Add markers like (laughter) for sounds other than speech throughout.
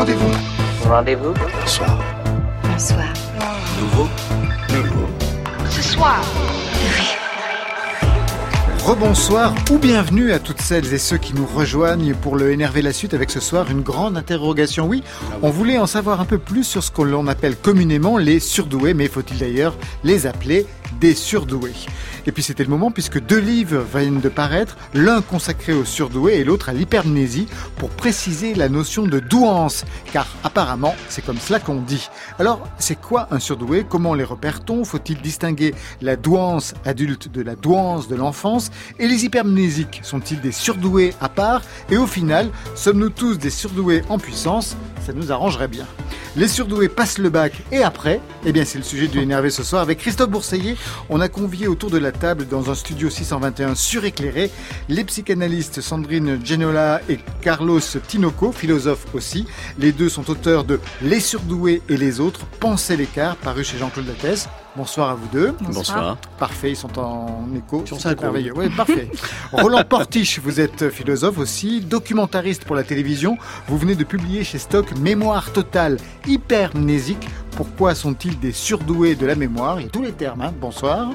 Rendez-vous. Rendez-vous. Bonsoir. Bonsoir. Nouveau. Nouveau. Ce soir. Rebonsoir ou bienvenue à toutes celles et ceux qui nous rejoignent pour le énerver la suite avec ce soir une grande interrogation. Oui, on voulait en savoir un peu plus sur ce que l'on appelle communément les surdoués, mais faut-il d'ailleurs les appeler des surdoués. Et puis c'était le moment puisque deux livres viennent de paraître, l'un consacré aux surdoués et l'autre à l'hypermnésie pour préciser la notion de douance, car apparemment c'est comme cela qu'on dit. Alors c'est quoi un surdoué? Comment les repère-t-on? Faut-il distinguer la douance adulte de la douance de l'enfance? Et les hypermnésiques sont-ils des surdoués à part? Et au final, sommes-nous tous des surdoués en puissance? Ça nous arrangerait bien. Les surdoués passent le bac et après, eh bien c'est le sujet du énervé ce soir avec Christophe Bourseiller. On a convié autour de la table dans un studio 621 suréclairé les psychanalystes Sandrine Genola et Carlos Tinoco, philosophe aussi. Les deux sont auteurs de Les surdoués et les autres, Pensez l'écart, paru chez Jean-Claude Lattès. Bonsoir à vous deux. Bonsoir. Parfait, ils sont en écho. Sur synchro. merveilleux. Oui, parfait. (laughs) Roland Portiche, vous êtes philosophe aussi, documentariste pour la télévision. Vous venez de publier chez Stock Mémoire totale hypermnésique. Pourquoi sont-ils des surdoués de la mémoire? Il y a tous les termes. hein. Bonsoir.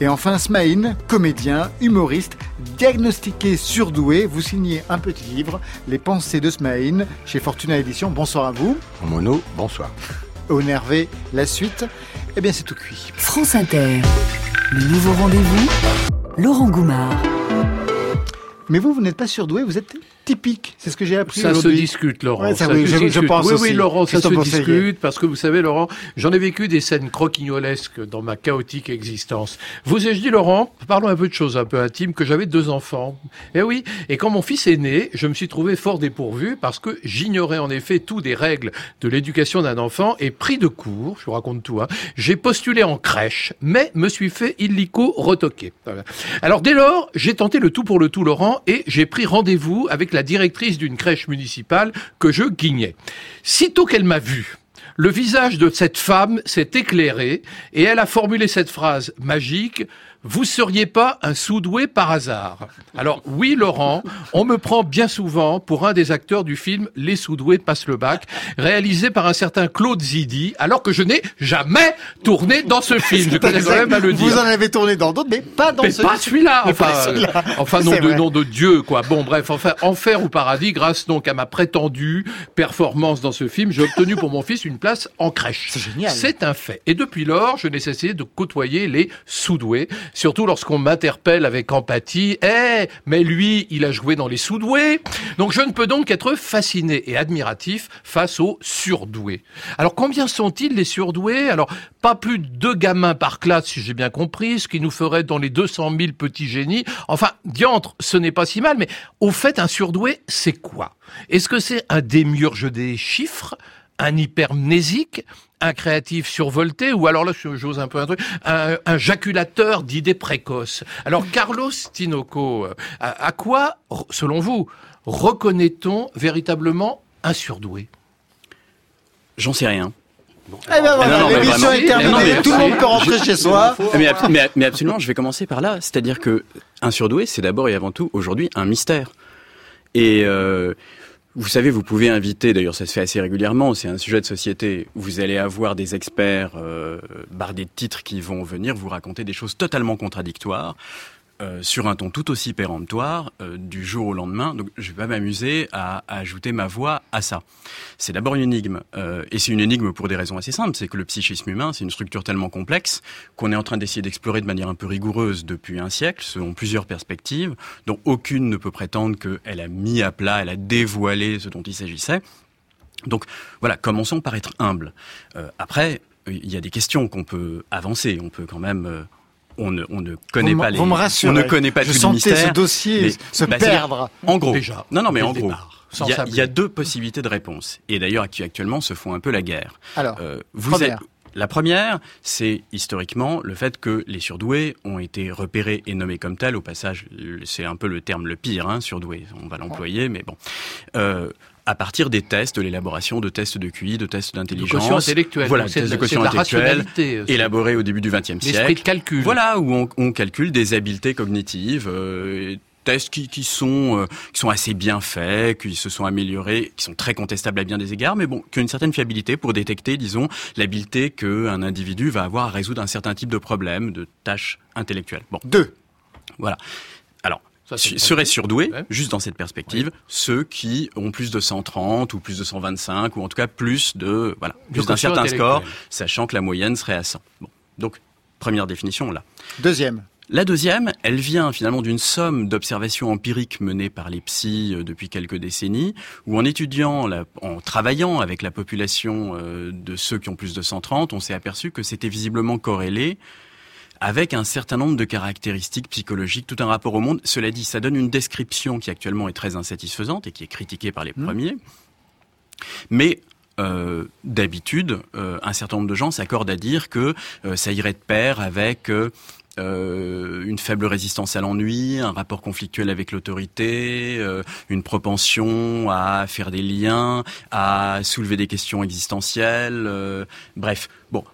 Et enfin, Smaïn, comédien, humoriste, diagnostiqué surdoué. Vous signez un petit livre, Les pensées de Smaïn, chez Fortuna Édition. Bonsoir à vous. Mono, bonsoir. Au Nervé, la suite. Eh bien, c'est tout cuit. France Inter. Le nouveau rendez-vous. Laurent Goumard. Mais vous, vous n'êtes pas surdoué, vous êtes typique. C'est ce que j'ai appris Ça se discute, Laurent. Ouais, ça, Ça oui, se je- je discute. pense Oui, aussi. oui, Laurent, ça se discute parce que vous savez, Laurent, j'en ai vécu des scènes croquignolesques dans ma chaotique existence. Vous ai-je dit, Laurent, parlons un peu de choses un peu intimes, que j'avais deux enfants. Eh oui, et quand mon fils est né, je me suis trouvé fort dépourvu parce que j'ignorais en effet tout des règles de l'éducation d'un enfant et pris de court, je vous raconte tout, hein, j'ai postulé en crèche, mais me suis fait illico retoquer. Voilà. Alors dès lors, j'ai tenté le tout pour le tout, Laurent, et j'ai pris rendez-vous avec la directrice d'une crèche municipale que je guignais. Sitôt qu'elle m'a vu, le visage de cette femme s'est éclairé et elle a formulé cette phrase magique vous seriez pas un soudoué par hasard Alors oui, Laurent, on me prend bien souvent pour un des acteurs du film Les soudoués passent le bac, réalisé par un certain Claude Zidi, alors que je n'ai jamais tourné dans ce film. Je connais quand même à le dire. Vous en avez tourné dans d'autres, mais pas dans Mais ce pas celui-là, Mais enfin, pas celui-là. euh, enfin nom de nom de Dieu, quoi. Bon, bref, enfin, enfer ou paradis, grâce donc à ma prétendue performance dans ce film, j'ai obtenu pour mon fils une place en crèche. C'est génial. C'est un fait. Et depuis lors, je n'ai cessé de côtoyer les sous-doués, surtout lorsqu'on m'interpelle avec empathie. Eh, mais lui, il a joué dans les sous-doués. Donc je ne peux donc être fasciné et admiratif face aux surdoués. Alors combien sont-ils les surdoués? Alors pas plus de deux gamins par classe, si j'ai bien compris, ce qui nous ferait dans les 200 000 petits génies. Enfin, diantre, ce n'est pas si mal, mais au fait, un surdoué, c'est quoi? Est-ce que c'est un démiurge des chiffres? Un hypermnésique, un créatif survolté, ou alors là, je- j'ose un peu un truc, un, un jaculateur d'idées précoces. Alors, Carlos Tinoco, euh, à, à quoi, selon vous, reconnaît-on véritablement un surdoué? J'en sais rien. Eh ben voilà, mais l'émission est terminée, Non, mais tout le monde peut rentrer chez soi. Mais, mais- mais absolument, je vais commencer par là. C'est-à-dire que un surdoué, c'est d'abord et avant tout aujourd'hui un mystère. Et euh, vous savez, vous pouvez inviter, d'ailleurs ça se fait assez régulièrement, c'est un sujet de société, vous allez avoir des experts euh, bardés de titres qui vont venir vous raconter des choses totalement contradictoires. Euh, sur un ton tout aussi péremptoire euh, du jour au lendemain. Donc, je vais pas m'amuser à, ajouter ma voix à ça. C'est d'abord une énigme, euh, et c'est une énigme pour des raisons assez simples. C'est que le psychisme humain, c'est une structure tellement complexe qu'on est en train d'essayer d'explorer de manière un peu rigoureuse depuis un siècle, selon plusieurs perspectives, dont aucune ne peut prétendre qu'elle a mis à plat, elle a dévoilé ce dont il s'agissait. Donc voilà, commençons par être humble. Après, il y a des questions qu'on peut avancer. On peut quand même. On ne, on ne connaît Vous pas les. vous me rassurez. On ne connaît pas Je les sentais mystères. ce dossier mais- se bah, perdre. En gros. Déjà, Non, non, mais en le gros. Il y, a, y deux possibilités de réponse. Et d'ailleurs, qui actuellement se font un peu la guerre. Alors, Euh, vous première. êtes- la première, c'est historiquement le fait que les surdoués ont été repérés et nommés comme tels. Au passage, le- c'est un peu le terme le pire, hein, surdoué. On va l'employer, mais bon. Euh, à partir des tests, de l'élaboration de tests de QI, de tests d'intelligence. Voilà, tests de, quotient c'est de la intellectuel, rationalité. euh, élaborés au début du XXe L'esprit siècle. de calcul. Voilà, où on, on calcule des habiletés cognitives, euh, tests qui, qui sont euh, qui sont assez bien faits, qui se sont améliorés, qui sont très contestables à bien des égards, mais bon, qui ont une certaine fiabilité pour détecter, disons, l'habileté qu'un individu va avoir à résoudre un certain type de problème, de tâches intellectuelles. Bon, Deux. voilà. Ça, seraient surdoués, Ouais. juste dans cette perspective, ceux qui ont plus de 130 ou plus de 125 ou en tout cas plus de voilà, plus d'un certain score, sachant que la moyenne serait à 100. Bon, donc première définition là. Deuxième. La deuxième, elle vient finalement d'une somme d'observations empiriques menées par les psys euh, depuis quelques décennies, où en étudiant, la- en travaillant avec la population euh, de ceux qui ont plus de 130, on s'est aperçu que c'était visiblement corrélé avec un certain nombre de caractéristiques psychologiques, tout un rapport au monde. Cela dit, ça donne une description qui actuellement est très insatisfaisante et qui est critiquée par les premiers. Mais euh, d'habitude, euh, un certain nombre de gens s'accordent à dire que euh, ça irait de pair avec euh, une faible résistance à l'ennui, un rapport conflictuel avec l'autorité, euh, une propension à faire des liens, à soulever des questions existentielles, euh, bref. Bon,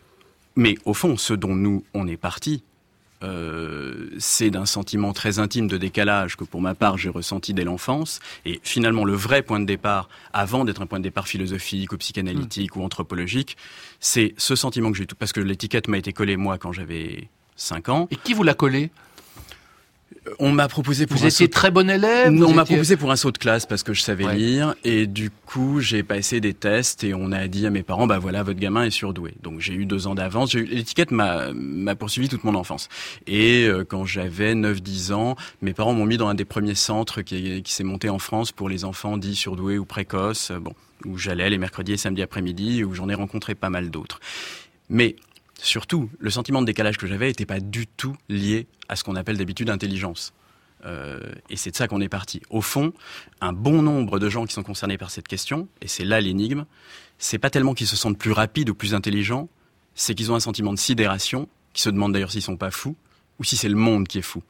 mais au fond, ce dont nous on est parti, euh, c'est d'un sentiment très intime de décalage que pour ma part j'ai ressenti dès l'enfance. Et finalement, le vrai point de départ, avant d'être un point de départ philosophique ou psychanalytique ou anthropologique, c'est ce sentiment que j'ai tout parce que l'étiquette m'a été collée moi quand j'avais 5 ans. Et qui vous l'a collé On m'a proposé pour Vous un étiez saut- très bon élève non, on m'a proposé pour un saut de classe parce que je savais Ouais. lire et du coup j'ai passé des tests et on a dit à mes parents bah voilà votre gamin est surdoué. Donc j'ai eu deux ans d'avance. L'étiquette m'a m'a poursuivi toute mon enfance. Et euh, quand j'avais 9-10 ans, mes parents m'ont mis dans un des premiers centres qui, qui s'est monté en France pour les enfants dits surdoués ou précoces. euh, Bon, où j'allais les mercredis et samedis après-midi où j'en ai rencontré pas mal d'autres. Mais surtout, le sentiment de décalage que j'avais n'était pas du tout lié à ce qu'on appelle d'habitude intelligence. Euh, et c'est de ça qu'on est parti. Au fond, un bon nombre de gens qui sont concernés par cette question, et c'est là l'énigme, c'est pas tellement qu'ils se sentent plus rapides ou plus intelligents, c'est qu'ils ont un sentiment de sidération, qui se demandent d'ailleurs s'ils sont pas fous, ou si c'est le monde qui est fou.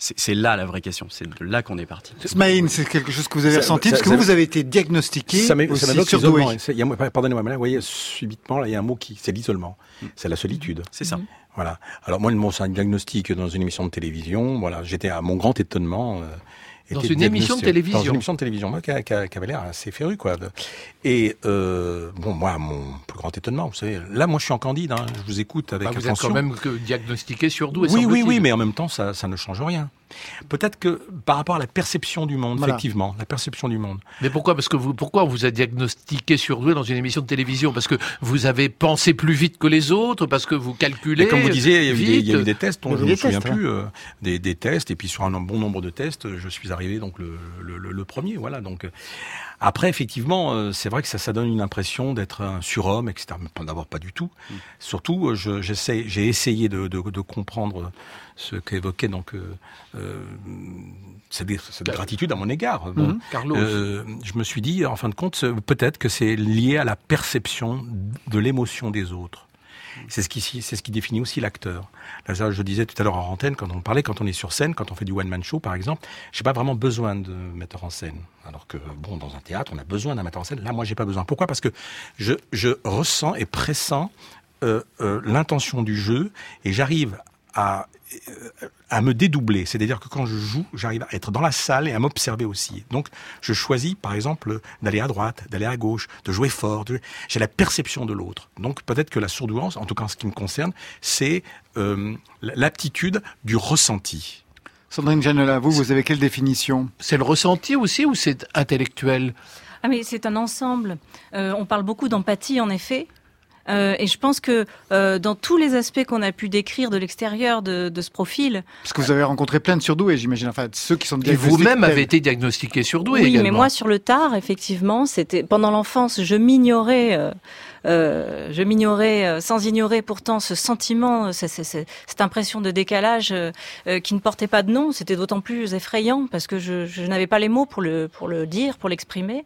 C'est là la vraie question, c'est de là qu'on est parti. Smaïn, c'est quelque chose que vous avez Ça- ressenti ça- parce que ça- vous, vous avez été diagnostiqué Ça aussi surdoué. Pardonnez-moi, mais là, vous voyez, subitement, là, il y a un mot qui, c'est l'isolement. C'est la solitude. C'est ça. Voilà. Alors moi, le mot, c'est un diagnostic dans une émission de télévision. Voilà, j'étais à mon grand étonnement. euh, Dans une émission de télévision. Dans une émission de télévision, moi, qui, avait l'air assez féru, quoi. Et euh, bon, moi, mon plus grand étonnement, vous savez, là, moi, je suis en candide. Hein, je vous écoute avec Bah, vous êtes attention. quand même que diagnostiqué surdoué. Oui, oui, oui, mais en même temps, ça, ça ne change rien. Peut-être que par rapport à la perception du monde, Voilà. effectivement, la perception du monde. Mais pourquoi Parce que vous, pourquoi on vous a diagnostiqué surdoué dans une émission de télévision? Parce que vous avez pensé plus vite que les autres Parce que vous calculez Et comme vous disiez, il y a eu des, il y a eu vite des tests, a je ne me souviens tests, plus, euh, des, des tests, et puis sur un bon nombre de tests, je suis arrivé donc le, le, le- le premier, voilà. Donc euh, après, effectivement, euh, c'est vrai que ça, ça donne une impression d'être un surhomme, etc. Mais pas- d'abord pas du tout. Surtout, euh, je- j'ai essayé de, de, de comprendre ce qu'évoquait donc euh, euh, cette, cette gratitude à mon égard. Bon, Mhm. Carlos. euh, je me suis dit, en fin de compte, peut-être que c'est lié à la perception de l'émotion des autres. C'est ce qui, c'est ce qui définit aussi l'acteur. Là, je disais tout à l'heure en antenne, quand on parlait, quand on est sur scène, quand on fait du one-man show, par exemple, j'ai pas vraiment besoin de metteur en scène. Alors que, bon, dans un théâtre, on a besoin d'un metteur en scène. Là, moi, j'ai pas besoin. Pourquoi? Parce que je, je ressens et pressens euh, euh, l'intention du jeu et j'arrive à, euh, à me dédoubler. C'est-à-dire que quand je joue, j'arrive à être dans la salle et à m'observer aussi. Donc, je choisis, par exemple, d'aller à droite, d'aller à gauche, de jouer fort. de- J'ai la perception de l'autre. Donc, peut-être que la sourdouance, en tout cas en ce qui me concerne, c'est euh, l'aptitude du ressenti. Sandrine Janola, vous, vous avez quelle définition? C'est le ressenti aussi ou c'est intellectuel? Ah mais c'est un ensemble. Euh, on parle beaucoup d'empathie en effet. Euh, et je pense que euh, dans tous les aspects qu'on a pu décrire de l'extérieur de, de ce profil, Parce que vous avez rencontré plein de surdoués, j'imagine. Enfin, ceux qui sont Et diagnostiqués. vous-même avez été diagnostiqué surdoué oui, également. mais moi sur le tard, effectivement, c'était pendant l'enfance, je m'ignorais, euh, euh, je m'ignorais euh, sans ignorer pourtant ce sentiment, euh, ce- ce- cette impression de décalage euh, euh, qui ne portait pas de nom. C'était d'autant plus effrayant parce que je, je n'avais pas les mots pour le pour le dire, pour l'exprimer.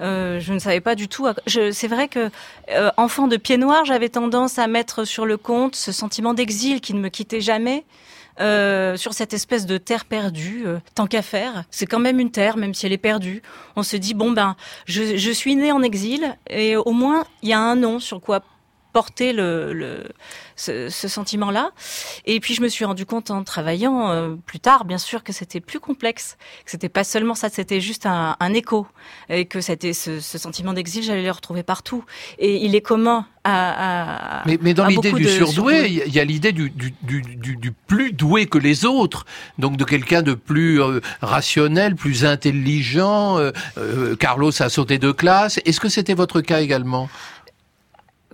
Euh, je ne savais pas du tout. C'est vrai que euh, enfant de pied noir, j'avais tendance à mettre sur le compte ce sentiment d'exil qui ne me quittait jamais. euh, sur cette espèce de terre perdue, euh, tant qu'à faire, c'est quand même une terre, même si elle est perdue. On se dit bon ben, je, je suis né en exil et au moins il y a un nom sur quoi porter le, le ce, ce sentiment-là. Et puis je me suis rendu compte en travaillant euh, plus tard, bien sûr, que c'était plus complexe, que c'était pas seulement ça, c'était juste un, un, écho, et que c'était ce, ce sentiment d'exil, j'allais le retrouver partout. Et il est commun à, à mais, mais dans l'idée du surdoué, il y a l'idée du, du, du, du, plus doué que les autres, donc de quelqu'un de plus euh, rationnel, plus intelligent. Euh, euh, Carlos a sauté de classe. Est-ce que c'était votre cas également?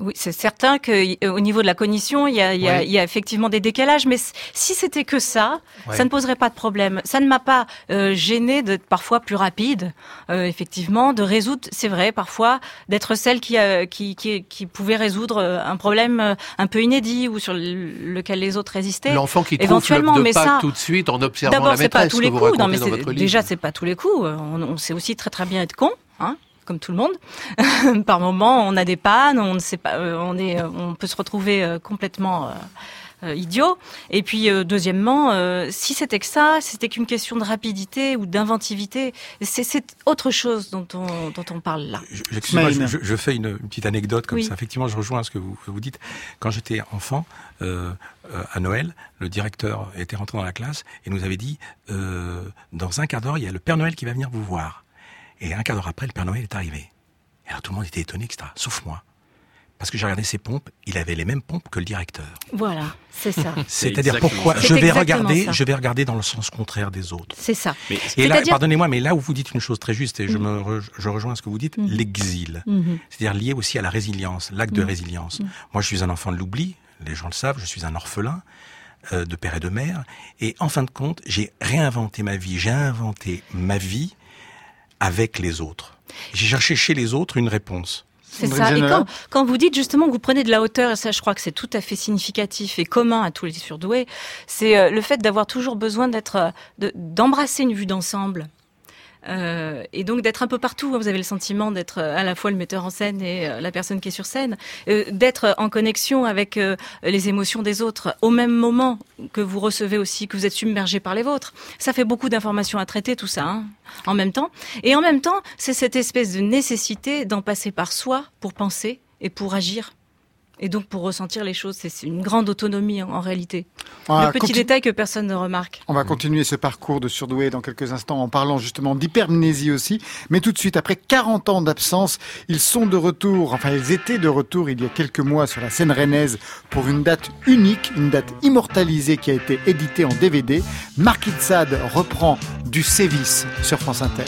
Oui, c'est certain qu'au niveau de la cognition, il y, a, il, y a, il y a, effectivement des décalages, mais si c'était que ça, ça ne poserait pas de problème. Ça ne m'a pas euh, gêné d'être parfois plus rapide, euh, effectivement, de résoudre, c'est vrai, parfois, d'être celle qui, a, qui, qui, qui, pouvait résoudre euh, un problème un peu inédit ou sur lequel les autres résistaient. L'enfant qui éventuellement, trouve mais ça, tout de suite en observant la maîtresse, pas tous les coups. non, mais déjà, c'est pas tous les coups. On, on sait aussi très très bien être con. Hein comme tout le monde. (laughs) Par moment, on a des pannes, on ne sait pas, euh, on est, on peut se retrouver euh, complètement euh, idiot. Et puis, deuxièmement, si c'était que ça, c'était qu'une question de rapidité ou d'inventivité, c'est autre chose dont on, dont on parle là. Je, je, je, je fais une, une, petite anecdote comme oui. ça. Effectivement, je rejoins ce que vous, vous dites. Quand j'étais enfant, euh, à Noël, le directeur était rentré dans la classe et nous avait dit euh, dans un quart d'heure, il y a le Père Noël qui va venir vous voir. Et un quart d'heure après, le Père Noël est arrivé. Et alors tout le monde était étonné, etc. Sauf moi. Parce que j'ai regardé ses pompes, il avait les mêmes pompes que le directeur. Voilà, c'est ça. (laughs) C'est-à-dire pourquoi je vais regarder, ça. je vais regarder dans le sens contraire des autres. C'est ça. Mais, et là, pardonnez-moi, mais là où vous dites une chose très juste, et je, me re, je rejoins ce que vous dites, mmh. l'exil. Mmh. C'est-à-dire lié aussi à la résilience, l'acte de résilience. Moi, je suis un enfant de l'oubli, les gens le savent, je suis un orphelin euh, de père et de mère, et en fin de compte, j'ai réinventé ma vie, j'ai inventé ma vie avec les autres. J'ai cherché chez les autres une réponse. C'est ça. Et quand, quand, vous dites justement que vous prenez de la hauteur, et ça je crois que c'est tout à fait significatif et commun à tous les surdoués, c'est euh, le fait d'avoir toujours besoin d'être, d'embrasser une vue d'ensemble. Euh, et donc d'être un peu partout. Vous avez le sentiment d'être à la fois le metteur en scène et euh, la personne qui est sur scène, euh, d'être en connexion avec euh, les émotions des autres au même moment que vous recevez aussi, que vous êtes submergé par les vôtres. Ça fait beaucoup d'informations à traiter, tout ça, hein, en même temps. Et en même temps, c'est cette espèce de nécessité d'en passer par soi pour penser et pour agir. Et donc pour ressentir les choses, c'est une grande autonomie en, en réalité. Le petit détail que personne ne remarque. On va continuer ce parcours de surdoué dans quelques instants en parlant justement d'hypermnésie aussi. Mais tout de suite, après 40 ans d'absence, ils sont de retour, enfin ils étaient de retour il y a quelques mois sur la scène rennaise pour une date unique, une date immortalisée qui a été éditée en DVD. Marc Itzad reprend du sévice sur France Inter.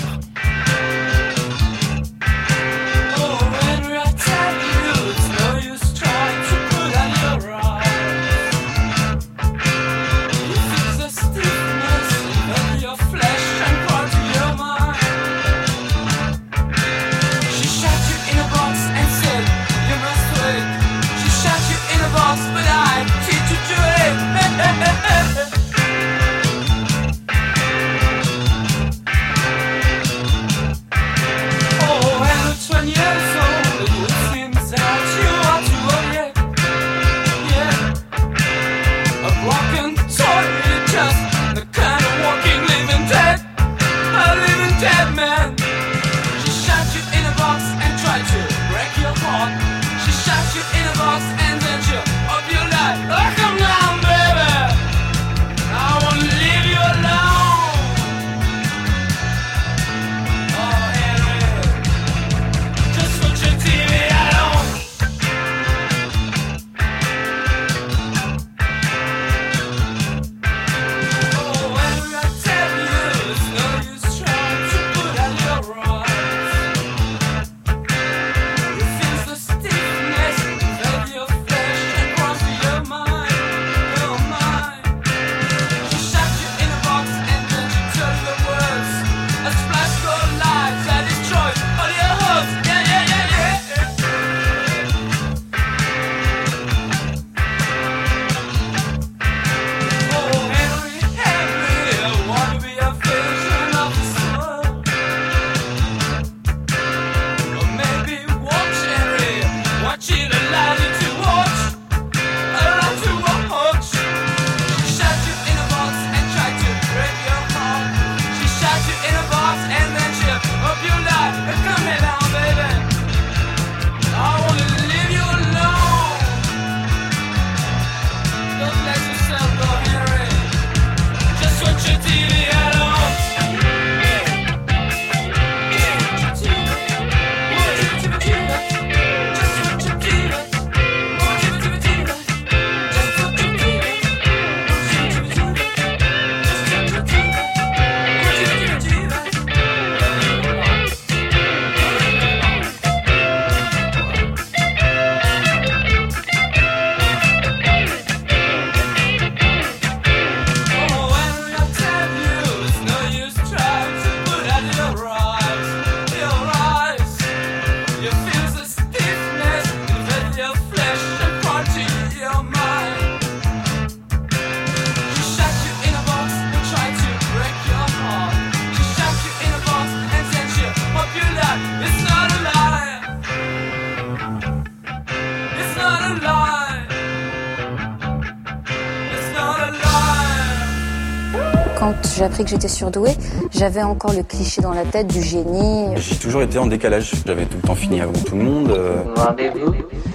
Appris que j'étais surdouée, j'avais encore le cliché dans la tête du génie. J'ai toujours été en décalage. J'avais tout le temps fini avant tout le monde. euh.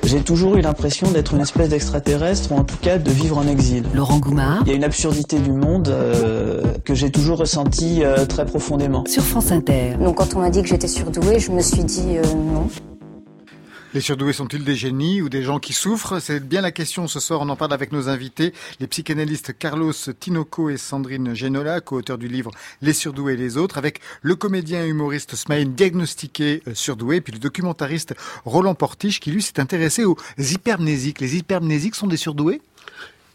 J'ai toujours eu l'impression d'être une espèce d'extraterrestre, ou en tout cas de vivre en exil. Laurent Goumard Il y a une absurdité du monde euh, que j'ai toujours ressentie euh, très profondément. sur France Inter. Donc quand on m'a dit que j'étais surdouée, je me suis dit euh, non. Les surdoués sont-ils des génies ou des gens qui souffrent? C'est bien la question ce soir. On en parle avec nos invités, les psychanalystes Carlos Tinoco et Sandrine Genola, co-auteurs du livre Les surdoués et les autres, avec le comédien et humoriste Smaïn diagnostiqué euh, surdoué, puis le documentariste Roland Portiche qui lui s'est intéressé aux hypermnésiques. Les hypermnésiques sont des surdoués?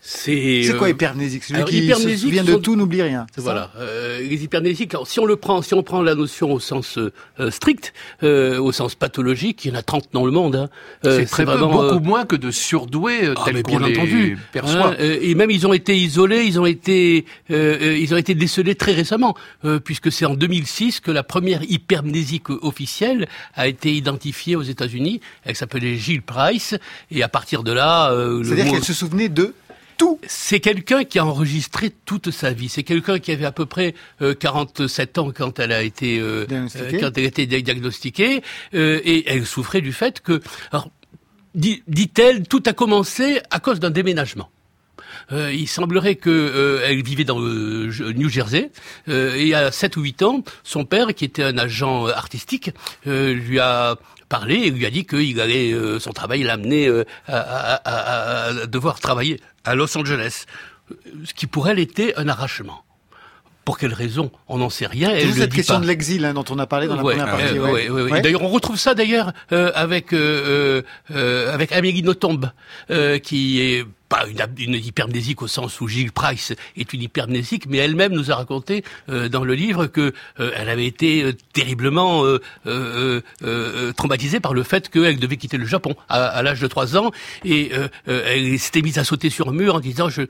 C'est C'est quoi euh, hypermnésique? Celui alors, qui se hypermnésiques souvient de sont- tout n'oublie rien. Voilà, euh, les hypermnésiques. alors, si on le prend, si on prend la notion au sens euh, euh, strict, euh, au sens pathologique, il y en a 30 dans le monde. Hein. Euh, c'est très peu, vraiment, beaucoup euh, moins que de surdoués euh, ah, tels qu'on bien les entendu. perçoit. Hein, euh, et même ils ont été isolés, ils ont été, euh, euh, ils ont été décelés très récemment, euh, puisque c'est en 2006 que la première hypermnésique officielle a été identifiée aux États-Unis. Elle s'appelait Gilles Price, et à partir de là, euh, C'est-à-dire qu'elle se souvenait de tout. c'est quelqu'un qui a enregistré toute sa vie. C'est quelqu'un qui avait à peu près euh, 47 ans quand elle a été euh, Diagnostiquée. euh, quand elle a été diagnostiquée euh, et elle souffrait du fait que alors dit- dit-elle tout a commencé à cause d'un déménagement. Euh, il semblerait que euh, elle vivait dans le J- New Jersey euh, et à 7 ou 8 ans, son père, qui était un agent euh, artistique, euh, lui a parlé et lui a dit qu'il allait euh, son travail l'amener euh, à, à- à- à devoir travailler à Los Angeles, ce qui pour elle était un arrachement. Pour quelle raison? On n'en sait rien. Le cette question pas. de l'exil hein, dont on a parlé dans la Ouais, première partie. euh, ouais. ouais. D'ailleurs, on retrouve ça d'ailleurs euh, avec euh, euh, avec Amélie Nothomb, qui est pas une, une hypermnésique au sens où Gilles Price est une hypermnésique, mais elle-même nous a raconté euh, dans le livre que euh, elle avait été euh, terriblement traumatisée par le fait qu'elle devait quitter le Japon à, à l'âge de 3 ans et elle s'était mise à sauter sur un mur en disant je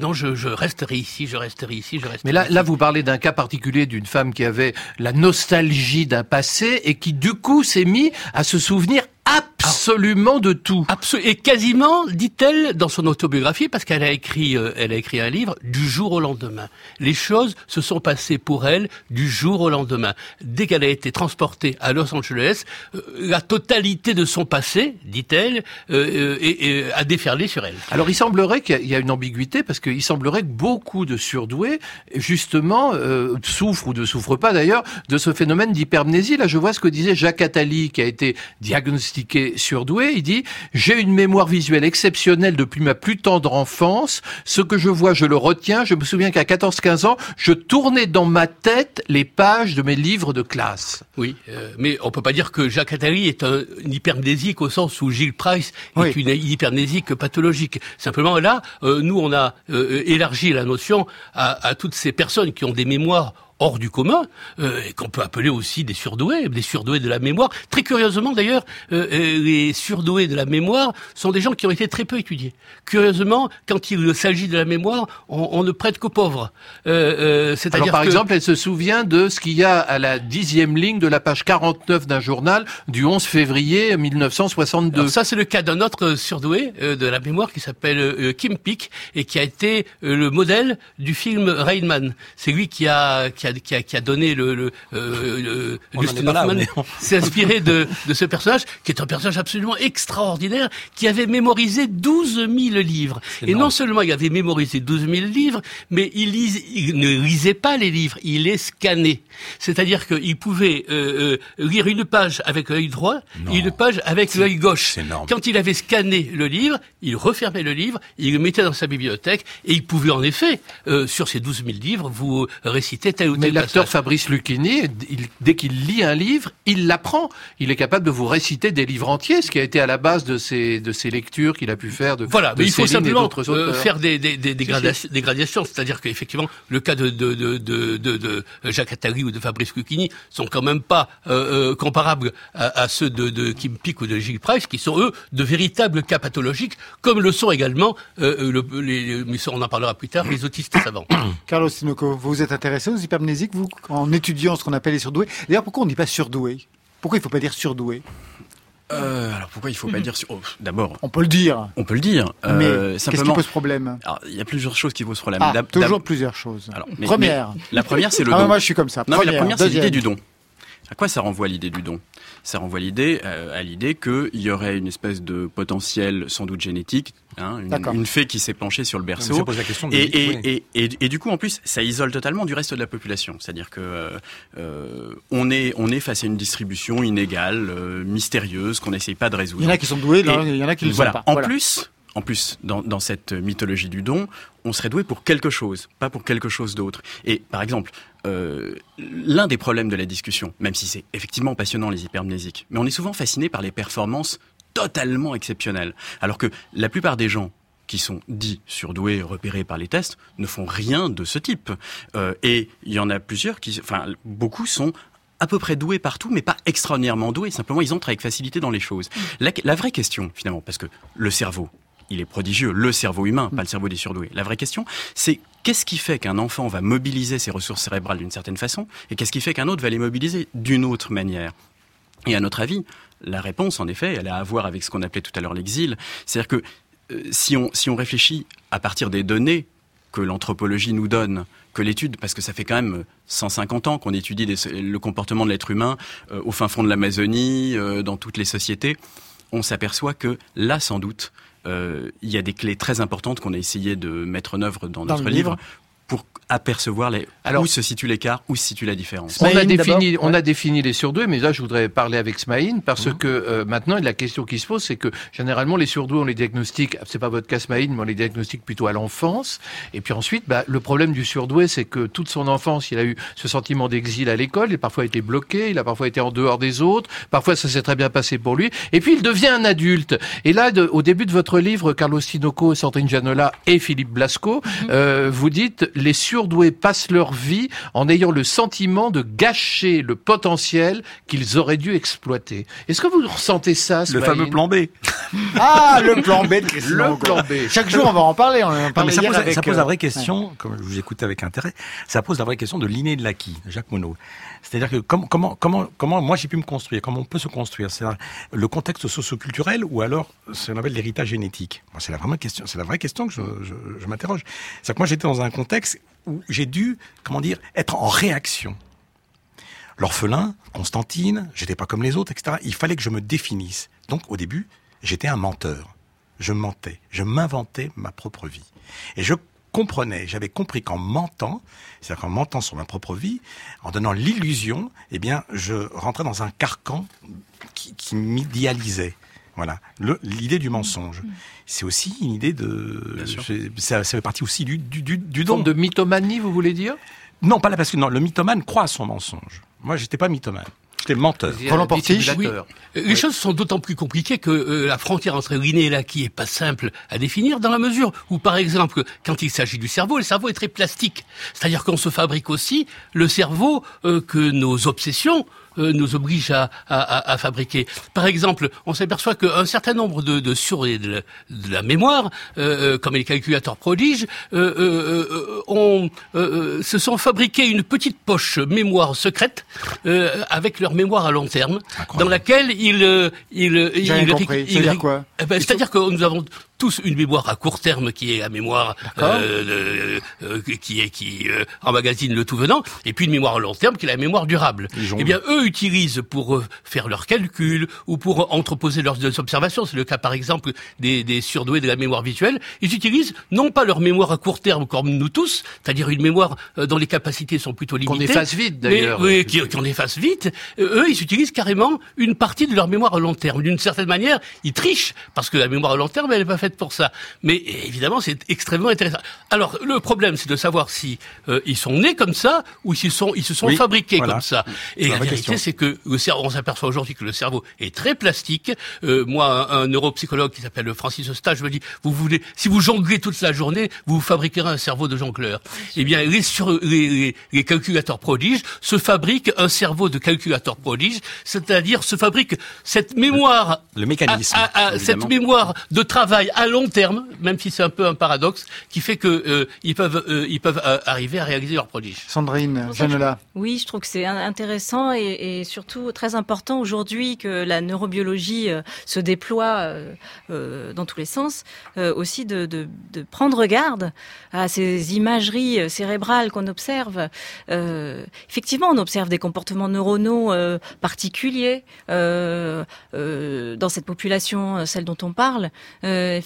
non je, je resterai ici, je resterai ici, je resterai Mais là, ici. là, vous parlez d'un cas particulier d'une femme qui avait la nostalgie d'un passé et qui, du coup, s'est mis à se souvenir absolument de tout. Absol- et quasiment, dit-elle dans son autobiographie, parce qu'elle a écrit, euh, elle a écrit un livre du jour au lendemain. Les choses se sont passées pour elle du jour au lendemain. Dès qu'elle a été transportée à Los Angeles, euh, la totalité de son passé, dit-elle, euh, euh, est- est- a déferlé sur elle. Alors, il semblerait qu'il y a- il y a une ambiguïté parce qu'il semblerait que beaucoup de surdoués, justement, euh, souffrent ou ne souffrent pas d'ailleurs de ce phénomène d'hypermnésie. Là, je vois ce que disait Jacques Attali, qui a été diagnostiqué surdoué. Il dit j'ai une mémoire visuelle exceptionnelle depuis ma plus tendre enfance. Ce que je vois, je le retiens. Je me souviens qu'à 14-15 ans, je tournais dans ma tête les pages de mes livres de classe. Oui, euh, mais on peut pas dire que Jacques Attali est un hypermnésique au sens où Gilles Price Oui. est une hypermnésique pathologique. Simplement là, euh, nous on a euh, élargi la notion à, à toutes ces personnes qui ont des mémoires hors du commun, euh, et qu'on peut appeler aussi des surdoués, des surdoués de la mémoire. Très curieusement d'ailleurs, euh, euh, les surdoués de la mémoire sont des gens qui ont été très peu étudiés. Curieusement, quand il s'agit de la mémoire, on, on ne prête qu'aux pauvres. Euh, euh, Alors, C'est-à-dire par que- exemple, elle se souvient de ce qu'il y a à la dixième ligne de la page 49 d'un journal du 11 février 1962. Alors ça, c'est le cas d'un autre surdoué euh, de la mémoire qui s'appelle Kim Peek et qui a été le modèle du film Rain Man. C'est lui qui a, qui a, qui a, qui a donné le... le, euh, le s'est inspiré de, de ce personnage, qui est un personnage absolument extraordinaire, qui avait mémorisé 12 000 livres. Et énorme. non seulement il avait mémorisé 12 000 livres, mais il, lise- il ne lisait pas les livres, il les scannait. C'est-à-dire qu'il pouvait euh, euh, lire une page avec l'œil droit Non. et une page avec l'œil gauche. Quand il avait scanné le livre, il refermait le livre, il le mettait dans sa bibliothèque, et il pouvait en effet, euh, sur ces 12 000 livres, vous réciter tel ou Mais l'acteur. Fabrice Lucchini, il- dès qu'il lit un livre, il l'apprend. Il est capable de vous réciter des livres entiers, ce qui a été à la base de ses, de ses lectures qu'il a pu faire de, Voilà, de mais il faut simplement euh, faire des, des, des, des, gradations, des gradations, c'est-à-dire qu'effectivement, le cas de, de, de, de, de, de Jacques Attali ou de Fabrice Lucchini sont quand même pas euh, euh, comparables à, à ceux de, de Kim Peek ou de Gilles Price, qui sont eux de véritables cas pathologiques, comme le sont également, euh, le, les, mais ça, on en parlera plus tard, les autistes savants. (coughs) Carlos Tinoco, vous vous êtes intéressé aux vous, en étudiant ce qu'on appelle les surdoués D'ailleurs, pourquoi on ne dit pas surdoué? Pourquoi il ne faut pas dire surdoué? Euh, alors pourquoi il faut pas dire sur... oh, D'abord, On peut le dire. on peut le dire. mais euh, qu'est-ce qui simplement, pose problème? Alors, il y a plusieurs choses qui posent problème. Ah, toujours plusieurs choses. alors, mais- Première. mais la première, c'est (laughs) le Ah, don. moi, je suis comme ça. Non, mais la Première, c'est l'idée du don. À quoi ça renvoie l'idée du don? Ça renvoie l'idée euh, à l'idée qu'il y aurait une espèce de potentiel, sans doute génétique, hein, une, fée qui s'est penchée sur le berceau. ça pose la question de- Et, et, oui. et, et, et du coup, en plus, ça isole totalement du reste de la population. C'est-à-dire que euh, euh, on est on est face à une distribution inégale, euh, mystérieuse, qu'on n'essaye pas de résoudre. Il y en a qui sont doués, il y en a qui ne le voilà. sont pas. En Voilà. plus, en plus, dans, cette mythologie du don, on serait doué pour quelque chose, pas pour quelque chose d'autre. Et par exemple, euh, l'un des problèmes de la discussion, même si c'est effectivement passionnant les hypermnésiques, mais on est souvent fasciné par les performances totalement exceptionnelles, alors que la plupart des gens qui sont dits surdoués, repérés par les tests, ne font rien de ce type. Euh, et il y en a plusieurs qui, enfin, beaucoup sont à peu près doués partout, mais pas extraordinairement doués. Simplement, ils entrent avec facilité dans les choses. La vraie question, finalement, parce que le cerveau, il est prodigieux, le cerveau humain, pas le cerveau des surdoués. La vraie question, c'est qu'est-ce qui fait qu'un enfant va mobiliser ses ressources cérébrales d'une certaine façon, et qu'est-ce qui fait qu'un autre va les mobiliser d'une autre manière? Et à notre avis, la réponse, en effet, elle a à voir avec ce qu'on appelait tout à l'heure l'exil. C'est-à-dire que euh, si, on, si on réfléchit à partir des données que l'anthropologie nous donne, que l'étude, parce que ça fait quand même 150 ans qu'on étudie des- le comportement de l'être humain euh, au fin fond de l'Amazonie, euh, dans toutes les sociétés, on s'aperçoit que là, sans doute, il y a des clés très importantes qu'on a essayé de mettre en œuvre dans, Dans notre livre. Apercevoir les, Alors- où se situe l'écart, où se situe la différence. On a, défini, on a défini les surdoués, mais là je voudrais parler avec Smaïn parce Mhm. que euh, maintenant la question qui se pose, c'est que généralement les surdoués on les diagnostique, c'est pas votre cas Smaïn, mais on les diagnostique plutôt à l'enfance. Et puis ensuite, bah, le problème du surdoué, c'est que toute son enfance, il a eu ce sentiment d'exil à l'école, il a parfois été bloqué, il a parfois été en dehors des autres, parfois ça s'est très bien passé pour lui. Et puis il devient un adulte. Et là, de- au début de votre livre, Carlos Tinoco, Sandrine Gianola et Philippe Blasco, euh, vous dites les surdoués passent leur vie en ayant le sentiment de gâcher le potentiel qu'ils auraient dû exploiter. Est-ce que vous ressentez ça, Le fameux plan B. (laughs) Ah, le plan B de Christine Le plan B. Chaque jour, on va en parler. On en Non, mais parlait ça, pose, avec, ça pose euh, la vraie question, comme je vous écoutais avec intérêt, ça pose la vraie question de l'inné de l'acquis, Jacques Monod. C'est-à-dire que comment, comment, comment, moi j'ai pu me construire, comment on peut se construire, c'est le contexte socioculturel ou alors ce qu'on appelle l'héritage génétique. C'est la vraie question, c'est la vraie question que je, je, je m'interroge. C'est que moi j'étais dans un contexte où j'ai dû, comment dire, être en réaction. L'orphelin, Constantine, j'étais pas comme les autres, etc. Il fallait que je me définisse. Donc au début, j'étais un menteur. Je mentais, je m'inventais ma propre vie. Et je comprenais, j'avais compris qu'en mentant, c'est-à-dire qu'en mentant sur ma propre vie, en donnant l'illusion, eh bien, je rentrais dans un carcan qui, qui m'idéalisait. Voilà, l'idée du mensonge. C'est aussi une idée de, ça, ça fait partie aussi du, du, du, don. de mythomanie, vous voulez dire? Non, pas là, parce que non, le mythomane croit à son mensonge. Moi, j'étais pas mythomane. J'étais menteur. Roland Portige, Dissimulateur. Les choses sont d'autant plus compliquées que euh, la frontière entre l'inné et l'acquis est pas simple à définir dans la mesure où, par exemple, quand il s'agit du cerveau, le cerveau est très plastique. C'est-à-dire qu'on se fabrique aussi le cerveau euh, que nos obsessions nous obligent à, à, à- à fabriquer. Par exemple, on s'aperçoit qu'un certain nombre de, de sur de, la- de la mémoire, euh, euh, comme les calculateurs prodiges, euh, euh, euh, ont, euh, euh, se sont fabriqués une petite poche mémoire secrète euh, avec leur mémoire à long terme, dans laquelle ils euh, ils ils, ils- compris. ils- C'est-à-dire ils- quoi? Eh ben, C'est-à-dire que nous avons tous une mémoire à court terme qui est la mémoire euh, euh, qui est qui euh, emmagasine le tout venant, et puis une mémoire à long terme qui est la mémoire durable. Eh bien, eux utilisent pour euh, faire leurs calculs ou pour entreposer leurs observations. C'est le cas par exemple des, des surdoués de la mémoire visuelle. Ils utilisent non pas leur mémoire à court terme comme nous tous, c'est-à-dire une mémoire euh, dont les capacités sont plutôt limitées. Qu'on efface vite, d'ailleurs. Oui, en efface vite. Euh, eux, ils utilisent carrément une partie de leur mémoire à long terme. D'une certaine manière, ils trichent parce que la mémoire à long terme, elle n'est pas faite pour ça. Mais évidemment, c'est extrêmement intéressant. Alors, le problème, c'est de savoir si euh, ils sont nés comme ça ou s'ils sont, ils se sont Oui, fabriqués voilà. comme ça. Et la vérité, c'est que le cerveau, on s'aperçoit aujourd'hui que le cerveau est très plastique. Euh, moi, un, un neuropsychologue qui s'appelle Francis Eustache me dit, vous voulez, si vous jonglez toute la journée, vous fabriquerez un cerveau de jongleur. Eh bien, les, sur, les, les- les calculateurs prodiges se fabriquent un cerveau de calculateur prodige, c'est-à-dire se fabriquent cette mémoire Le mécanisme. à- à- à- cette mémoire de travail à long terme, même si c'est un peu un paradoxe, qui fait que euh, ils peuvent euh, ils peuvent euh, arriver à réaliser leur prodige. Sandrine Janola. Oui, je trouve que c'est intéressant et, et, surtout très important aujourd'hui que la neurobiologie se déploie dans tous les sens, aussi de, de, de, prendre garde à ces imageries cérébrales qu'on observe. effectivement, on observe des comportements neuronaux particuliers dans cette population, celle dont on parle.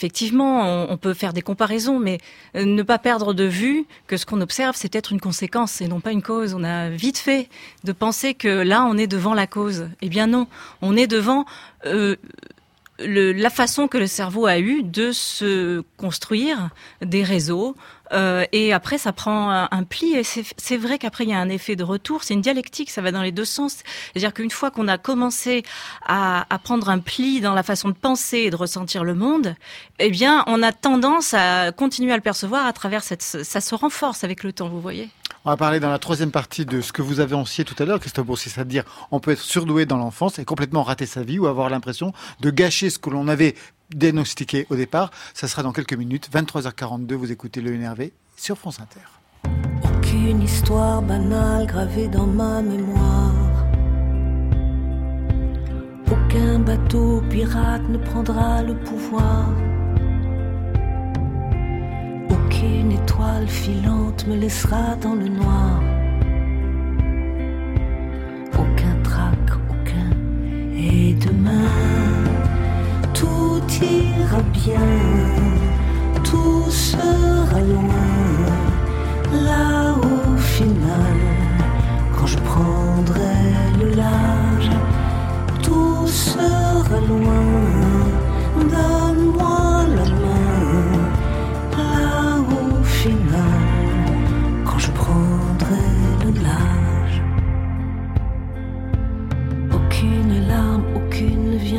Effectivement, on, peut faire des comparaisons, mais ne pas perdre de vue que ce qu'on observe, c'est peut-être une conséquence et non pas une cause. On a vite fait de penser que là, on est devant la cause. Eh bien non, on est devant euh, le, la façon que le cerveau a eu de se construire des réseaux, euh, et après, ça prend un, pli. Et c'est vrai qu'après, il y a un effet de retour. C'est une dialectique, ça va dans les deux sens. C'est-à-dire qu'une fois qu'on a commencé à, à, prendre un pli dans la façon de penser et de ressentir le monde, eh bien, on a tendance à continuer à le percevoir à travers cette... Ça se renforce avec le temps, vous voyez on va parler dans la troisième partie de ce que vous avez ancié tout à l'heure, Christophe Boursier, c'est-à-dire on peut être surdoué dans l'enfance et complètement rater sa vie ou avoir l'impression de gâcher ce que l'on avait diagnostiqué au départ. Ça sera dans quelques minutes, 23h42, vous écoutez le NRV sur France Inter. Aucune histoire banale gravée dans ma mémoire. Aucun bateau pirate ne prendra le pouvoir. Aucune étoile filante me laissera dans le noir. Aucun trac, aucun. Et demain, tout ira bien, tout sera loin. Là au final, quand je prendrai le large, tout sera loin.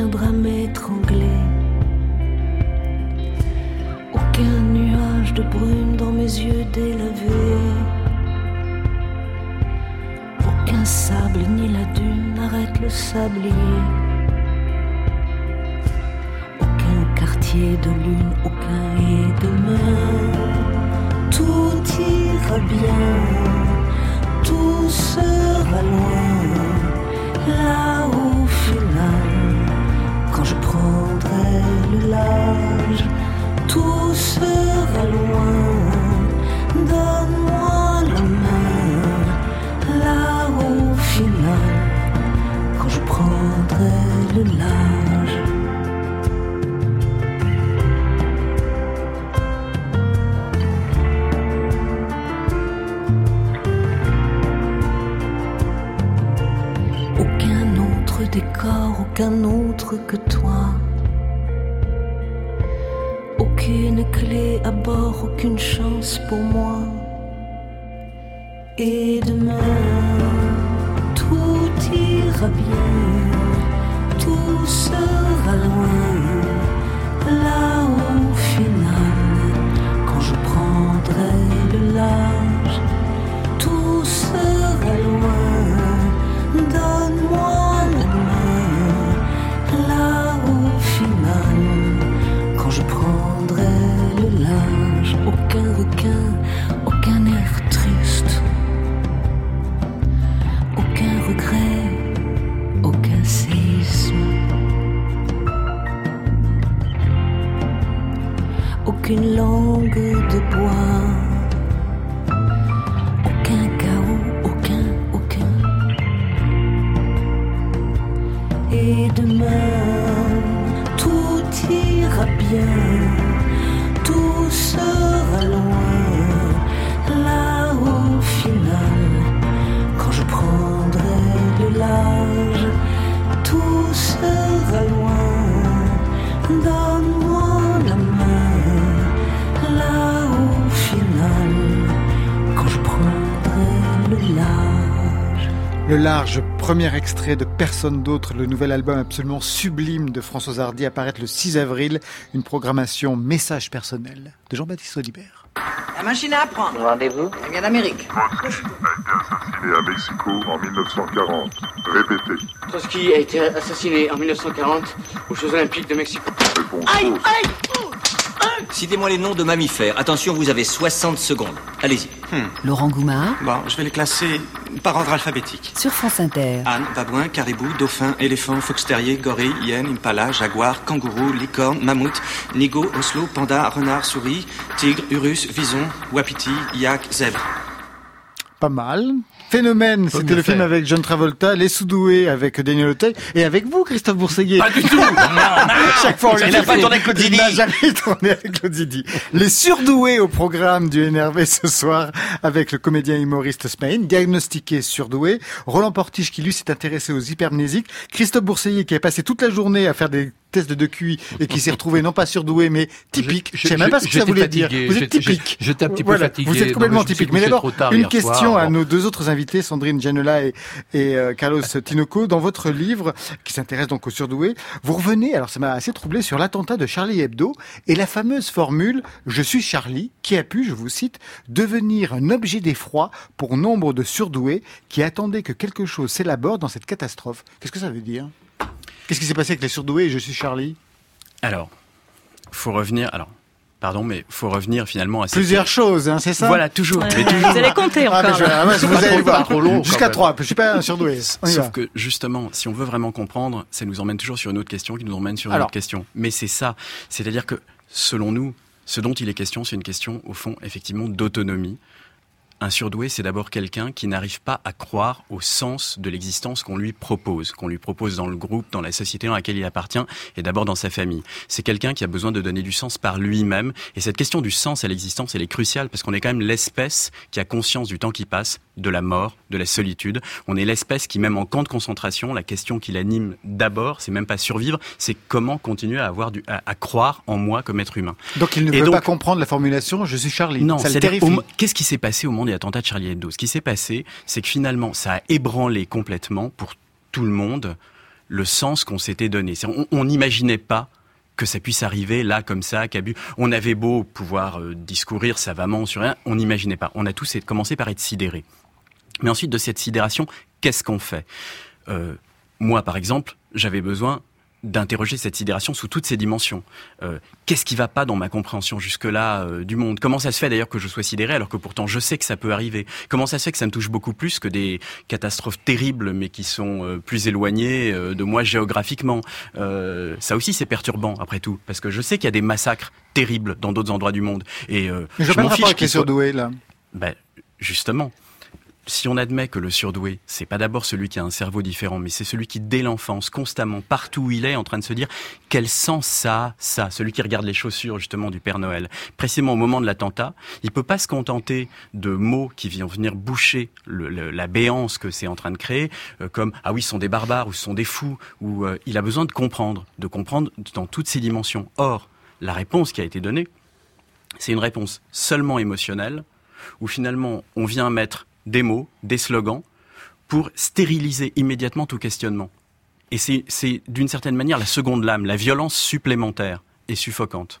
Viendra m'étrangler. Aucun nuage de brume dans mes yeux délavés. Aucun sable ni la dune n'arrête le sablier. Aucun quartier de lune, aucun et demain tout ira bien, tout sera loin, là au final, quand je prendrai le large, tout sera loin, donne-moi la main, là au final, quand je prendrai le large. décor, aucun autre que pour moi. Et premier extrait de Personne d'autre, le nouvel album absolument sublime de François Hardy apparaît le 6 avril, une programmation message personnel de Jean-Baptiste Audibert. La machine à apprendre. Rendez-vous Elle vient d'Amérique. assassiné à Mexico en 1940. Répétez. Trotsky a été assassiné en 1940 aux Jeux Olympiques de Mexico. Réponse Aïe, aïe Citez-moi les noms de mammifères. Attention, vous avez 60 secondes. Allez-y. Laurent Goumard Bon, je vais les classer par ordre alphabétique. sur France Inter. Âne, babouin, caribou, dauphin, éléphant, fox terrier, gorille, hyène, impala, jaguar, kangourou, licorne, mammouth, nigo, oslo, panda, renard, souris, tigre, urus, vison, wapiti, yak, zèbre. Pas mal. Phénomène, c'était le film avec John Travolta, Les Soudoués avec Daniel Auteuil et avec vous, Christophe Bourseguier. Pas du tout. (laughs) Chaque fois, on Il n'a pas tourné avec Claude Il Zidi. n'a jamais tourné avec Claude. Les surdoués au programme du NRV ce soir avec le comédien humoriste Smaïn, diagnostiqué surdoué. Roland Portige qui lui s'est intéressé aux hypermnésiques. Christophe Bourseillet qui a passé toute la journée à faire des tests de QI et qui s'est retrouvé non pas surdoué mais typique. Je, Je- sais même pas ce que ça voulait dire. Vous êtes typique. j'étais un petit peu Voilà, fatigué, Vous êtes complètement typique. Mais d'abord, une question soir, à bon. nos deux autres invités, Sandrine et, et euh, Carlos Tinoco. Dans votre livre, qui s'intéresse donc aux surdoués, vous revenez, alors ça m'a assez troublé, sur l'attentat de Charlie Hebdo et la fameuse formule « Je suis Charlie » qui a pu, je vous cite, devenir un objet d'effroi pour nombre de surdoués qui attendaient que quelque chose s'élabore dans cette catastrophe. Qu'est-ce que ça veut dire? Qu'est-ce qui s'est passé avec les surdoués et Je suis Charlie Alors, faut revenir. Alors, pardon, mais faut revenir finalement à cette- Plusieurs choses, hein, c'est ça Voilà, toujours. Ouais, mais toujours. Vous allez compter Ah, encore. mais je- là. ah, ouais, vous allez voir. Jusqu'à. 3, je suis pas un surdoué. On y Sauf va. que justement, si on veut vraiment comprendre, ça nous emmène toujours sur une autre question qui nous emmène sur une Alors. autre question. Mais c'est ça, c'est-à-dire que selon nous, ce dont il est question, c'est une question au fond effectivement d'autonomie. Un surdoué, c'est d'abord quelqu'un qui n'arrive pas à croire au sens de l'existence qu'on lui propose, qu'on lui propose dans le groupe, dans la société dans laquelle il appartient, et d'abord dans sa famille. C'est quelqu'un qui a besoin de donner du sens par lui-même. Et cette question du sens à l'existence, elle est cruciale parce qu'on est quand même l'espèce qui a conscience du temps qui passe, de la mort, de la solitude. On est l'espèce qui, même en camp de concentration, la question qui l'anime d'abord, c'est même pas survivre, c'est comment continuer à avoir du, à, à croire en moi comme être humain. Donc il ne Et peut donc- pas comprendre la formulation Je suis Charlie. Non, au mo- qu'est-ce qui s'est passé au moment des attentats de Charlie Hebdo Ce qui s'est passé, c'est que finalement, ça a ébranlé complètement pour tout le monde le sens qu'on s'était donné. On n'imaginait pas que ça puisse arriver là comme ça, qu'à but. On avait beau pouvoir euh, discourir savamment sur rien, on n'imaginait pas. On a tous commencé par être sidérés. Mais ensuite de cette sidération, qu'est-ce qu'on fait? Euh, Moi, par exemple, j'avais besoin d'interroger cette sidération sous toutes ses dimensions. Euh, Qu'est-ce qui va pas dans ma compréhension jusque-là euh, du monde? Comment ça se fait d'ailleurs que je sois sidéré alors que pourtant je sais que ça peut arriver? Comment ça se fait que ça me touche beaucoup plus que des catastrophes terribles mais qui sont euh, plus éloignées de moi géographiquement? Ça aussi c'est perturbant après tout parce que je sais qu'il y a des massacres terribles dans d'autres endroits du monde et je pas m'en fiche qu'ils soient- surdoués, là. ben, justement, si on admet que le surdoué, c'est pas d'abord celui qui a un cerveau différent, mais c'est celui qui, dès l'enfance, constamment, partout où il est, en train de se dire quel sens ça a, ça, celui qui regarde les chaussures, justement, du Père Noël. Précisément au moment de l'attentat, il peut pas se contenter de mots qui viennent venir boucher la béance que c'est en train de créer, euh, comme ah oui, ce sont des barbares, ou ce sont des fous, ou euh, il a besoin de comprendre, de comprendre dans toutes ses dimensions. Or, la réponse qui a été donnée, c'est une réponse seulement émotionnelle, où finalement on vient mettre des mots, des slogans, pour stériliser immédiatement tout questionnement. Et c'est- c'est d'une certaine manière la seconde lame, la violence supplémentaire et suffocante.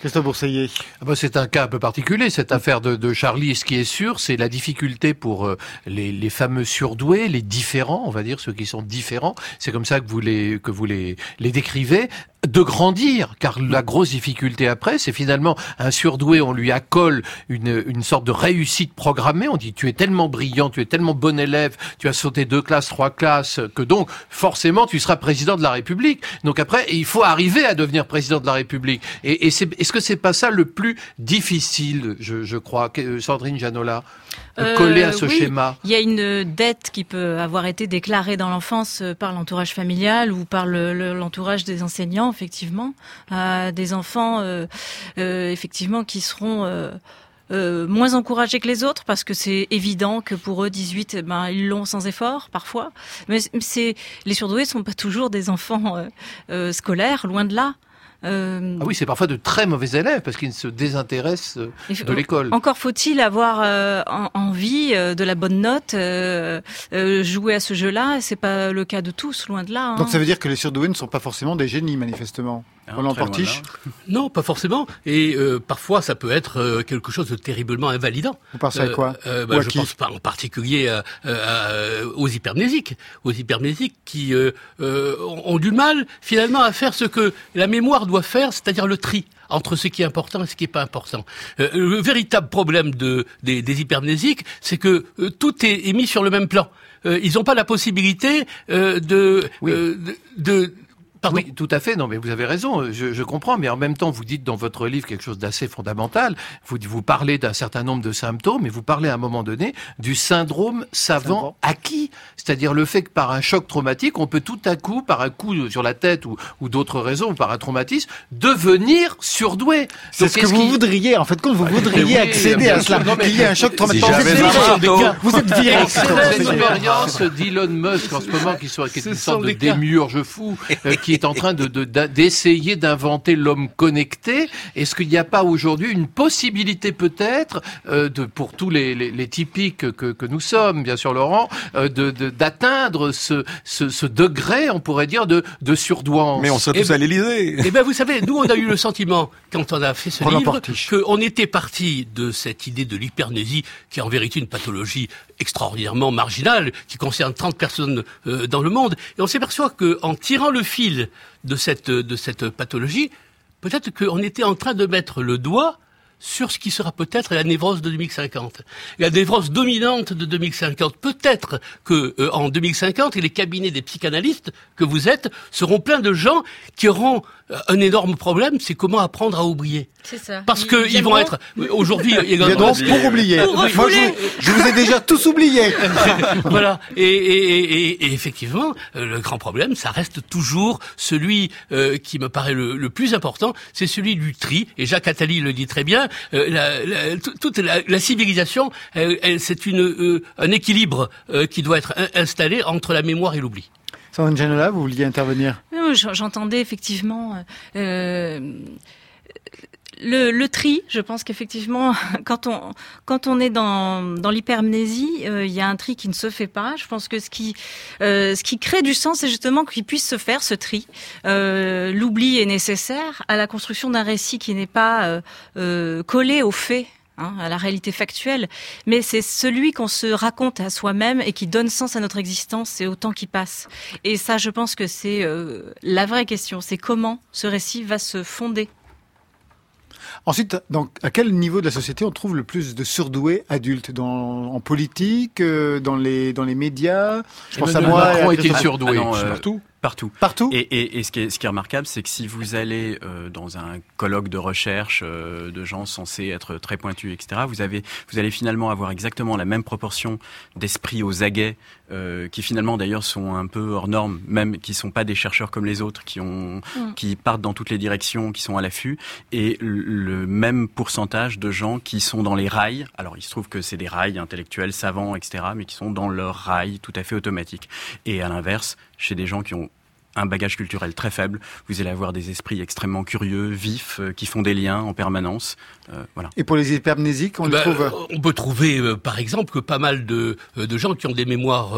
Christophe Bourseillet. Ah bah, c'est un cas un peu particulier, cette affaire de, de Charlie. Ce qui est sûr, c'est la difficulté pour euh, les, les fameux surdoués, les différents, on va dire, ceux qui sont différents. C'est comme ça que vous les, que vous les, les décrivez de grandir, car la grosse difficulté après, c'est finalement un surdoué, on lui accole une, une sorte de réussite programmée, on dit tu es tellement brillant, tu es tellement bon élève, tu as sauté deux classes, trois classes, que donc forcément tu seras président de la République. Donc après, il faut arriver à devenir président de la République. Et, et c'est, est-ce que c'est pas ça le plus difficile, je, je crois, que- Sandrine Janola, Euh, coller à ce oui. schéma? Il y a une dette qui peut avoir été déclarée dans l'enfance euh, par l'entourage familial ou par le- le- l'entourage des enseignants, effectivement, à des enfants, euh, euh, effectivement, qui seront euh, euh, moins encouragés que les autres parce que c'est évident que pour eux 18 eh ben ils l'ont sans effort parfois. Mais c'est les surdoués sont pas toujours des enfants euh, euh, scolaires loin de là Euh, Ah oui, c'est parfois de très mauvais élèves parce qu'ils se désintéressent euh, de l'école. Encore faut-il avoir euh, en- envie de la bonne note, euh, jouer à ce jeu-là. C'est pas le cas de tous, loin de là. hein. Donc ça veut dire que les surdoués ne sont pas forcément des génies, manifestement. Hein, Roland Portiche. (laughs) Non, pas forcément. Et euh, parfois, ça peut être euh, quelque chose de terriblement invalidant. Vous pensez à quoi euh, Ou bah, à Je qui pense pas en particulier à- à- aux hypermnésiques, aux hypermnésiques qui euh, euh, ont du mal finalement à faire ce que la mémoire doit faire, c'est-à-dire le tri entre ce qui est important et ce qui est pas important. Euh, le véritable problème de, des, des hypermnésiques, c'est que euh, tout est, est mis sur le même plan. Euh, ils n'ont pas la possibilité euh, de, euh, de, de Pardon. Oui, tout à fait. Non, mais vous avez raison. Je, je comprends. Mais en même temps, vous dites dans votre livre quelque chose d'assez fondamental. Vous, vous parlez d'un certain nombre de symptômes, et vous parlez à un moment donné du syndrome savant acquis. C'est-à-dire le fait que par un choc traumatique, on peut tout à coup, par un coup sur la tête ou, ou d'autres raisons, ou par un traumatisme, devenir surdoué. C'est ce que vous voudriez, en fait, quand vous (laughs) Oui, voudriez accéder à cela, Non, mais- qu'il y ait un choc traumatique. Si Vous êtes viré. C'est l'expérience d'Elon Musk en ce moment, qui, soit, qui est une sorte de démiurge fou, euh, qui est en train de, de- d'essayer d'inventer l'homme connecté. Est-ce qu'il n'y a pas aujourd'hui une possibilité peut-être, euh, de, pour tous les, les, les typiques que, que nous sommes, bien sûr Laurent, euh, de, de- d'atteindre ce, ce, ce degré, on pourrait dire, de, de surdouance? Mais on serait Eh tous ben- à l'Élysée. Eh bien, vous savez, nous, on a eu le sentiment, quand on a fait ce Roland livre, qu'on était parti de cette idée de l'hypernésie, qui est en vérité une pathologie extraordinairement marginale, qui concerne 30 personnes euh, dans le monde. Et on s'aperçoit qu'en tirant le fil de cette, de cette pathologie, peut-être qu'on était en train de mettre le doigt sur ce qui sera peut-être la névrose de 2050. La névrose dominante de 2050. Peut-être que euh, en 2050, les cabinets des psychanalystes que vous êtes seront pleins de gens qui auront euh, un énorme problème, c'est comment apprendre à oublier. C'est ça. Parce Ils que ils vont être aujourd'hui. (laughs) il y a- Viendront pour oublier. Pour Moi, je, vous ai déjà tous oubliés. (laughs) voilà. Et, et- et- et effectivement, euh, le grand problème, ça reste toujours celui euh, qui me paraît le, le plus important, c'est celui du tri. Et Jacques Attali le dit très bien. euh, la- la- tout- toute la, la civilisation, elle- elle- c'est une euh, un équilibre euh, qui doit être in- installé entre la mémoire et l'oubli. Sandrine Janola, vous vouliez intervenir? J'entendais effectivement euh, le, le tri. Je pense qu'effectivement, (laughs) quand on quand on est dans dans l'hypermnésie, euh, il y a un tri qui ne se fait pas. Je pense que ce qui euh, ce qui crée du sens, c'est justement qu'il puisse se faire ce tri. Euh, L'oubli est nécessaire à la construction d'un récit qui n'est pas euh, euh, collé aux faits. hein, à la réalité factuelle, mais c'est celui qu'on se raconte à soi-même et qui donne sens à notre existence, c'est au temps qui passe. Et ça, je pense que c'est euh, la vraie question, c'est comment ce récit va se fonder. Ensuite, donc, à quel niveau de la société on trouve le plus de surdoués adultes dans, En politique, euh, dans les dans les médias? Je pense à moi. Macron était Christophe- surdoué. Ah non, euh, Partout. Partout. Partout. Et, et, et ce, qui est, ce qui est remarquable, c'est que si vous allez euh, dans un colloque de recherche euh, de gens censés être très pointus, etc., vous, avez, vous allez finalement avoir exactement la même proportion d'esprit aux aguets, euh, qui finalement d'ailleurs sont un peu hors normes, même qui sont pas des chercheurs comme les autres, qui, ont, Mm. qui partent dans toutes les directions, qui sont à l'affût, et le, le même pourcentage de gens qui sont dans les rails. Alors il se trouve que c'est des rails intellectuels, savants, etc., mais qui sont dans leurs rails tout à fait automatiques. Et à l'inverse, chez des gens qui ont un bagage culturel très faible, vous allez avoir des esprits extrêmement curieux, vifs, euh, qui font des liens en permanence. Euh, voilà. Et pour les hypermnésiques, on les Bah, trouve. euh, on peut trouver, euh, par exemple, que pas mal de, de gens qui ont des mémoires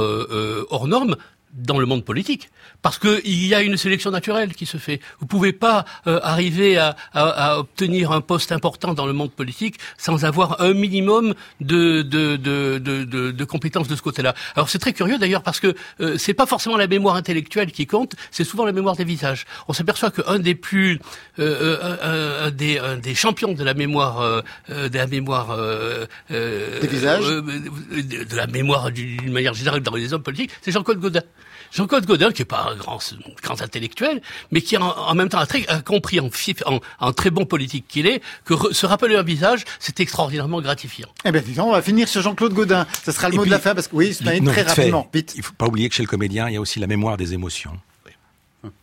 hors normes dans le monde politique, parce que il y a une sélection naturelle qui se fait. Vous pouvez pas euh, arriver à, à- à obtenir un poste important dans le monde politique sans avoir un minimum de de de de, de- compétences de ce côté-là. Alors c'est très curieux d'ailleurs parce que euh, c'est pas forcément la mémoire intellectuelle qui compte, c'est souvent la mémoire des visages. On s'aperçoit qu'un des plus euh, euh, un, un des un des champions de la mémoire euh, euh, de la mémoire euh, euh, Des visages euh, de, de la mémoire d'une manière générale dans les hommes politiques, c'est Jean-Claude Godin. Jean-Claude Godin, qui est pas un grand, grand intellectuel, mais qui en, en même temps a, très, a compris en, fi- en, en très bon politique qu'il est, que re- se rappeler un visage, c'est extraordinairement gratifiant. Eh bien, disons, on va finir sur Jean-Claude Godin. Ce sera le Et mot puis- de la fin, parce que oui, c'est très vite fait. rapidement. Vite. Il faut pas oublier que chez le comédien, il y a aussi la mémoire des émotions.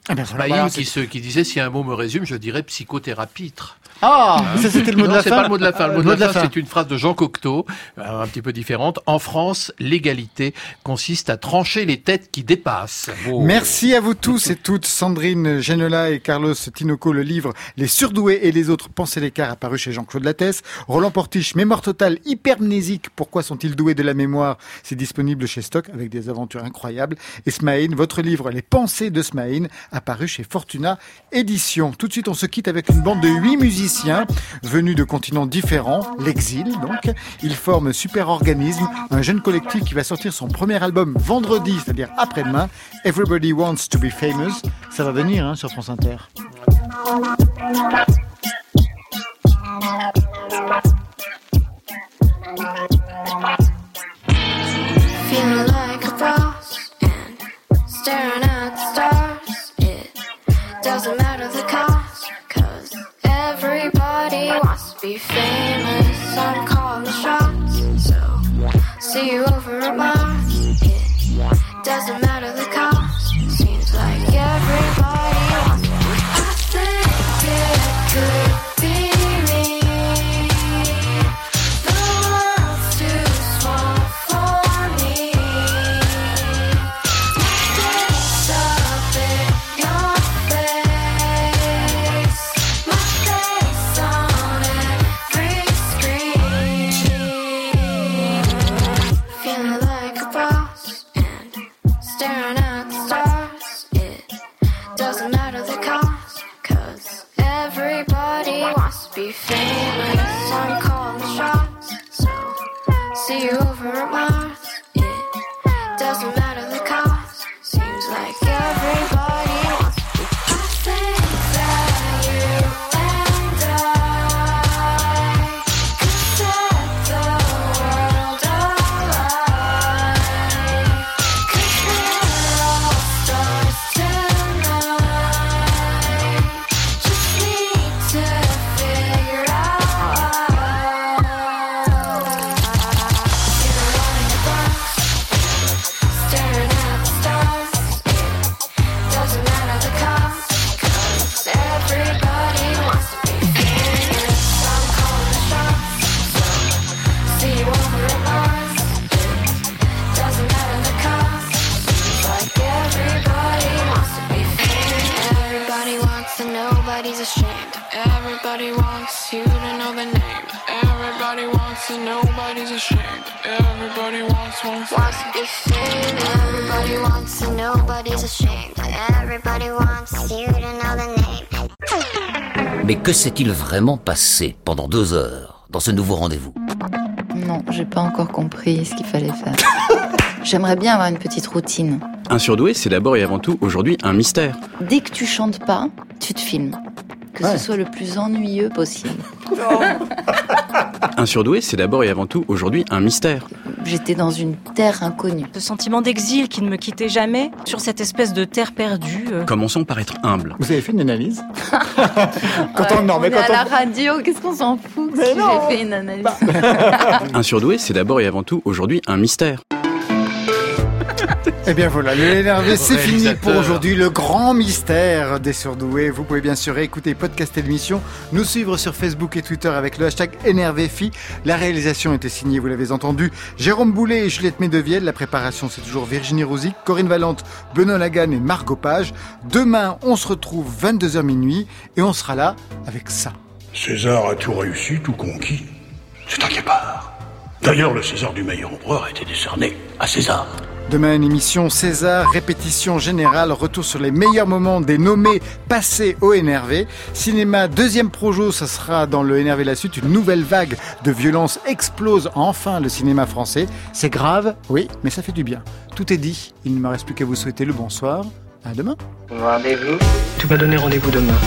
Eh bien, voilà, Smaïl voilà, qui, se- qui disait si un mot me résume, je dirais psychothérapitre. Ah, ça c'était le mot de Non, la c'est fin. pas le mot de la fin. Le mot de la fin, c'est une phrase de Jean Cocteau, euh, un petit peu différente. En France, l'égalité consiste à trancher les têtes qui dépassent. Oh. Merci à vous tous et toutes. Sandrine Genola et Carlos Tinoco, le livre Les surdoués et les autres pensez l'écart apparu chez Jean-Claude Lattès. Roland Portiche, Mémoire totale hypermnésique. Pourquoi sont-ils doués de la mémoire? C'est disponible chez Stock avec des aventures incroyables. Et Smaïn, votre livre Les pensées de Smaïn, apparu chez Fortuna Édition. Tout de suite, on se quitte avec une bande de huit musiciens venus de continents différents, l'exil donc. Ils forment Super Organisme, un jeune collectif qui va sortir son premier album vendredi, c'est-à-dire après-demain. Everybody Wants to be Famous. Ça va venir hein, sur France Inter. Doesn't matter the everybody wants to be famous. I'm calling the shots, so see you over at Mars. It doesn't matter wants to be famous. I'm calling shots, so see you s'est-il vraiment passé pendant deux heures dans ce nouveau rendez-vous Non, j'ai pas encore compris ce qu'il fallait faire. (laughs) J'aimerais bien avoir une petite routine. Un surdoué, c'est d'abord et avant tout aujourd'hui un mystère. Dès que tu chantes pas, tu te filmes. Que Ouais. ce soit le plus ennuyeux possible. Un surdoué, c'est d'abord et avant tout aujourd'hui un mystère. J'étais dans une terre inconnue. Ce sentiment d'exil qui ne me quittait jamais sur cette espèce de terre perdue. euh. Commençons par être humble. Vous avez fait une analyse (laughs) Quand Ouais, on, non, mais est quand à la on- radio, qu'est-ce qu'on s'en fout si j'ai fait une analyse (laughs) Un surdoué, c'est d'abord et avant tout aujourd'hui un mystère. Eh bien voilà, le énervé, c'est fini pour aujourd'hui. Le grand mystère des surdoués. Vous pouvez bien sûr écouter, podcaster l'émission, nous suivre sur Facebook et Twitter avec le hashtag énervéfi. La réalisation était signée, vous l'avez entendu, Jérôme Boulet et Juliette Médevielle. La préparation, c'est toujours Virginie Rosic, Corinne Valente, Benoît Lagan et Margot Page. Demain, on se retrouve 22h minuit et on sera là avec ça. César a tout réussi, tout conquis. C'est un guépard. D'ailleurs, le César du meilleur empereur a été décerné à César. Demain, une émission César, répétition générale, retour sur les meilleurs moments des nommés passés au NRV. Cinéma, deuxième projo, ça sera dans le NRV La Suite. Une nouvelle vague de violence explose enfin le cinéma français. C'est grave, oui, mais ça fait du bien. Tout est dit. Il ne me reste plus qu'à vous souhaiter le bonsoir. À demain. Rendez-vous Tu m'as donné rendez-vous demain.